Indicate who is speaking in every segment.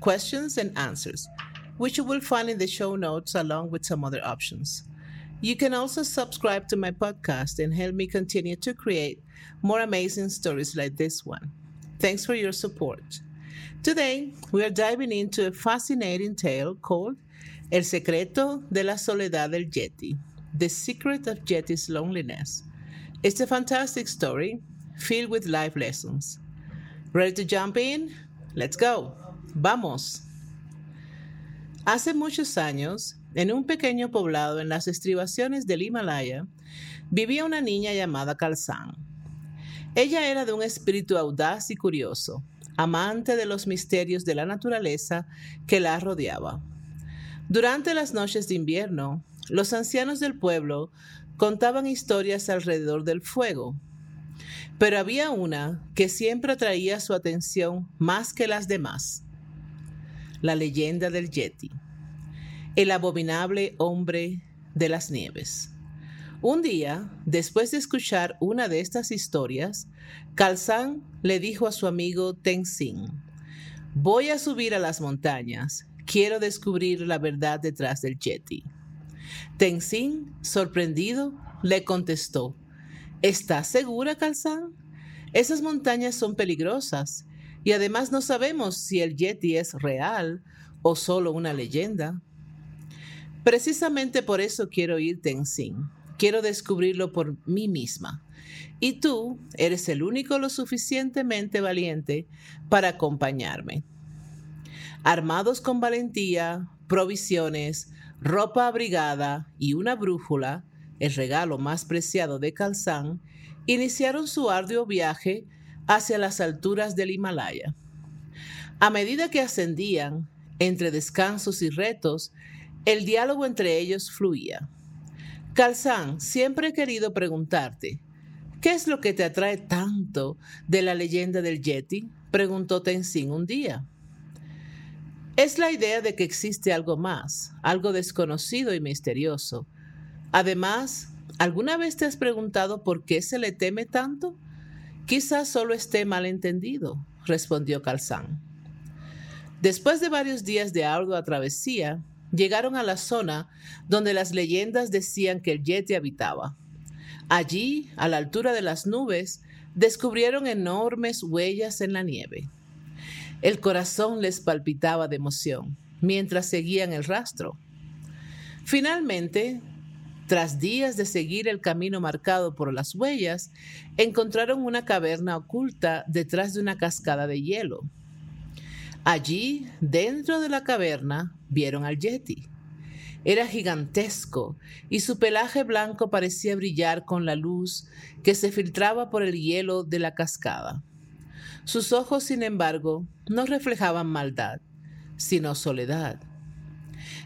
Speaker 1: questions, and answers, which you will find in the show notes along with some other options. You can also subscribe to my podcast and help me continue to create more amazing stories like this one. Thanks for your support. Today, we are diving into a fascinating tale called El secreto de la soledad del Yeti, The Secret of Yeti's Loneliness. It's a fantastic story filled with life lessons. Ready to jump in? Let's go. Vamos. Hace muchos años, en un pequeño poblado en las estribaciones del Himalaya, vivía una niña llamada Kalsan. Ella era de un espíritu audaz y curioso, amante de los misterios de la naturaleza que la rodeaba. Durante las noches de invierno, los ancianos del pueblo contaban historias alrededor del fuego, pero había una que siempre atraía su atención más que las demás. La leyenda del Yeti, el abominable hombre de las nieves. Un día, después de escuchar una de estas historias, Kalsan le dijo a su amigo Tenzin, voy a subir a las montañas, quiero descubrir la verdad detrás del Yeti. Tenzin, sorprendido, le contestó, ¿Estás segura, Kalsan? Esas montañas son peligrosas y además no sabemos si el Yeti es real o solo una leyenda. Precisamente por eso quiero ir, Tenzin. Quiero descubrirlo por mí misma. Y tú eres el único lo suficientemente valiente para acompañarme. Armados con valentía, provisiones, ropa abrigada y una brújula, el regalo más preciado de Kalsan, iniciaron su arduo viaje hacia las alturas del Himalaya. A medida que ascendían, entre descansos y retos, el diálogo entre ellos fluía. Kalsan, siempre he querido preguntarte, ¿qué es lo que te atrae tanto de la leyenda del Yeti? preguntó Tenzin un día. Es la idea de que existe algo más, algo desconocido y misterioso. Además, ¿alguna vez te has preguntado por qué se le teme tanto? Quizás solo esté mal entendido, respondió Calzán. Después de varios días de ardua travesía, llegaron a la zona donde las leyendas decían que el Yeti habitaba. Allí, a la altura de las nubes, descubrieron enormes huellas en la nieve. El corazón les palpitaba de emoción mientras seguían el rastro. Finalmente, tras días de seguir el camino marcado por las huellas, encontraron una caverna oculta detrás de una cascada de hielo. Allí, dentro de la caverna, vieron al Yeti. Era gigantesco y su pelaje blanco parecía brillar con la luz que se filtraba por el hielo de la cascada. Sus ojos, sin embargo, no reflejaban maldad, sino soledad.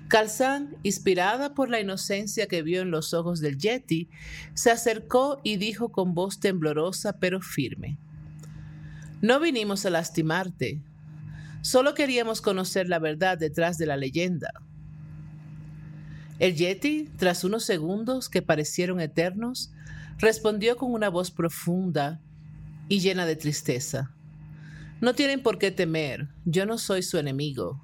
Speaker 1: Calzán, inspirada por la inocencia que vio en los ojos del Yeti, se acercó y dijo con voz temblorosa pero firme, No vinimos a lastimarte, solo queríamos conocer la verdad detrás de la leyenda. El Yeti, tras unos segundos que parecieron eternos, respondió con una voz profunda y llena de tristeza. No tienen por qué temer, yo no soy su enemigo.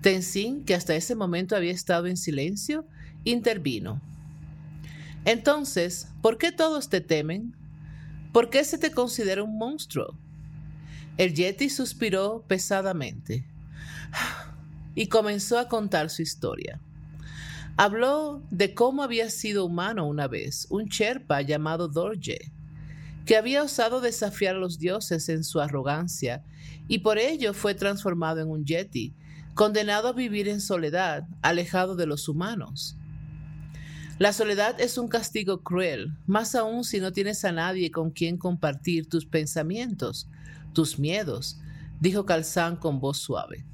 Speaker 1: Tenzin, que hasta ese momento había estado en silencio, intervino. Entonces, ¿por qué todos te temen? ¿Por qué se te considera un monstruo? El Yeti suspiró pesadamente y comenzó a contar su historia. Habló de cómo había sido humano una vez, un Sherpa llamado Dorje, que había osado desafiar a los dioses en su arrogancia y por ello fue transformado en un yeti, condenado a vivir en soledad, alejado de los humanos. La soledad es un castigo cruel, más aún si no tienes a nadie con quien compartir tus pensamientos, tus miedos, dijo Calzán con voz suave.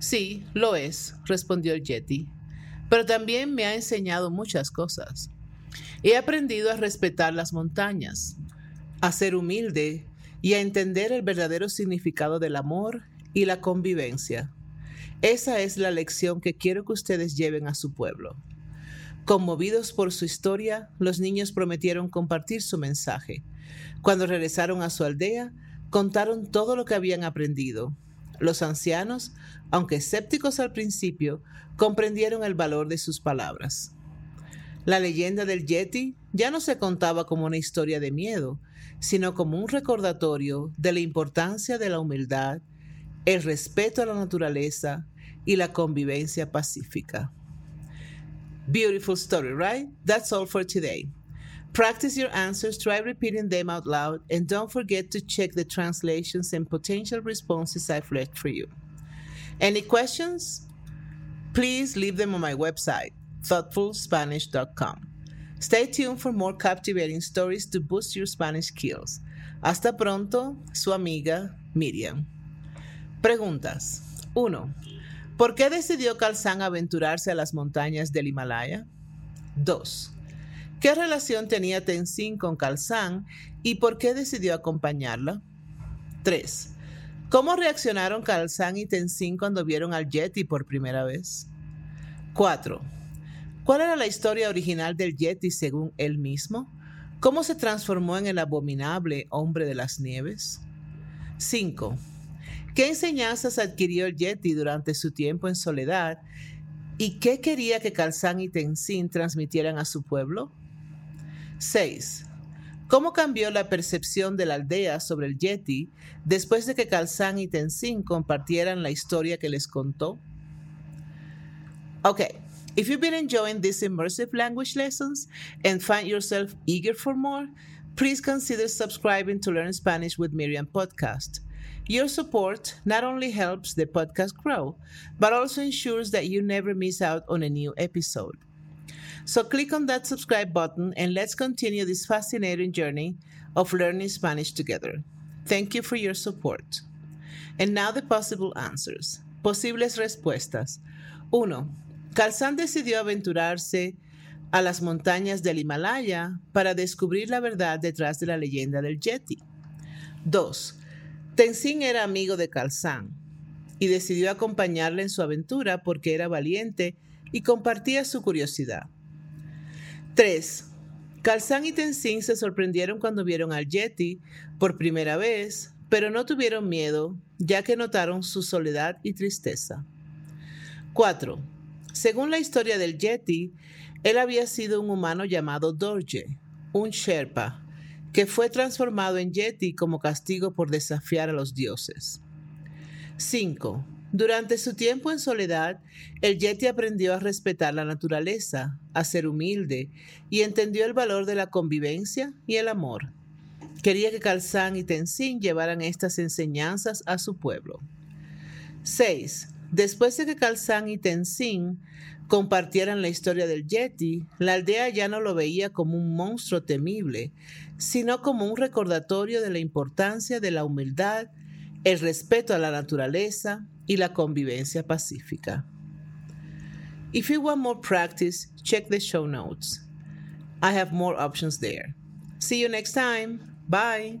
Speaker 1: Sí, lo es, respondió el Yeti, pero también me ha enseñado muchas cosas. He aprendido a respetar las montañas, a ser humilde y a entender el verdadero significado del amor y la convivencia. Esa es la lección que quiero que ustedes lleven a su pueblo. Conmovidos por su historia, los niños prometieron compartir su mensaje. Cuando regresaron a su aldea, contaron todo lo que habían aprendido. Los ancianos, aunque escépticos al principio, comprendieron el valor de sus palabras. La leyenda del Yeti ya no se contaba como una historia de miedo, sino como un recordatorio de la importancia de la humildad, el respeto a la naturaleza y la convivencia pacífica. Beautiful story, right? That's all for today. Practice your answers, try repeating them out loud, and don't forget to check the translations and potential responses I've left for you. Any questions? Please leave them on my website, thoughtfulspanish.com. Stay tuned for more captivating stories to boost your Spanish skills. Hasta pronto, su amiga Miriam. Preguntas. 1. ¿Por qué decidió Kalsan aventurarse a las montañas del Himalaya? 2. ¿Qué relación tenía Tenzin con Kalsan y por qué decidió acompañarla? 3. ¿Cómo reaccionaron Kalsan y Tenzin cuando vieron al Yeti por primera vez? 4. ¿Cuál era la historia original del Yeti según él mismo? ¿Cómo se transformó en el abominable hombre de las nieves? 5. ¿Qué enseñanzas adquirió el Yeti durante su tiempo en soledad? ¿Y qué quería que Kalsan y Tenzin transmitieran a su pueblo? 6. ¿Cómo cambió la percepción de la aldea sobre el Yeti después de que Kalsan y Tenzin compartieran la historia que les contó? Okay, if you've been enjoying these immersive language lessons and find yourself eager for more, please consider subscribing to Learn Spanish with Miriam podcast. Your support not only helps the podcast grow, but also ensures that you never miss out on a new episode. So click on that subscribe button and let's continue this fascinating journey of learning Spanish together. Thank you for your support. And now the possible answers. Posibles respuestas. 1. Calzán decidió aventurarse a las montañas del Himalaya para descubrir la verdad detrás de la leyenda del Yeti. 2. Tenzin era amigo de Kalsan y decidió acompañarle en su aventura porque era valiente y compartía su curiosidad. 3. Kalsan y Tenzin se sorprendieron cuando vieron al Yeti por primera vez, pero no tuvieron miedo, ya que notaron su soledad y tristeza. 4. Según la historia del Yeti, él había sido un humano llamado Dorje, un Sherpa, que fue transformado en Yeti como castigo por desafiar a los dioses. 5. Durante su tiempo en soledad, el Yeti aprendió a respetar la naturaleza, a ser humilde y entendió el valor de la convivencia y el amor. Quería que Kalsan y Tenzin llevaran estas enseñanzas a su pueblo. 6. Después de que Kalsan y Tenzin compartieran la historia del Yeti, la aldea ya no lo veía como un monstruo temible, sino como un recordatorio de la importancia de la humildad, el respeto a la naturaleza y la convivencia pacífica. If you want more practice, check the show notes. I have more options there. See you next time. Bye.